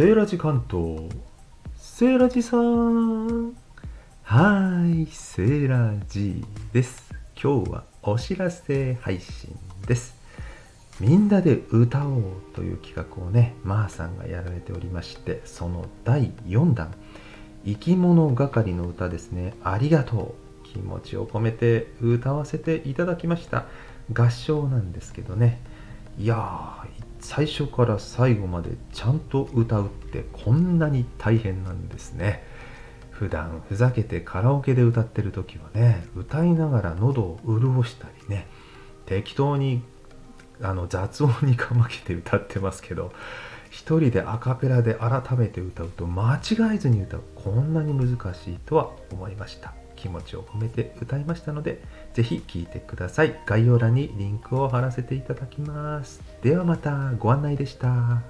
セーラジ関東セーラジさんはーいセーラジです。今日はお知らせ配信です。みんなで歌おうという企画をねまー、さんがやられておりましてその第4弾生き物係の歌ですね。ありがとう気持ちを込めて歌わせていただきました。合唱なんですけどね。いやー最初から最後までちゃんと歌うってこんなに大変なんですね。普段ふざけてカラオケで歌ってる時はね歌いながら喉を潤したりね適当にあの雑音にかまけて歌ってますけど一人でアカペラで改めて歌うと間違えずに歌う。こんなに難しいとは思いました。気持ちを込めて歌いましたのでぜひ聴いてください。概要欄にリンクを貼らせていただきます。ではまたご案内でした。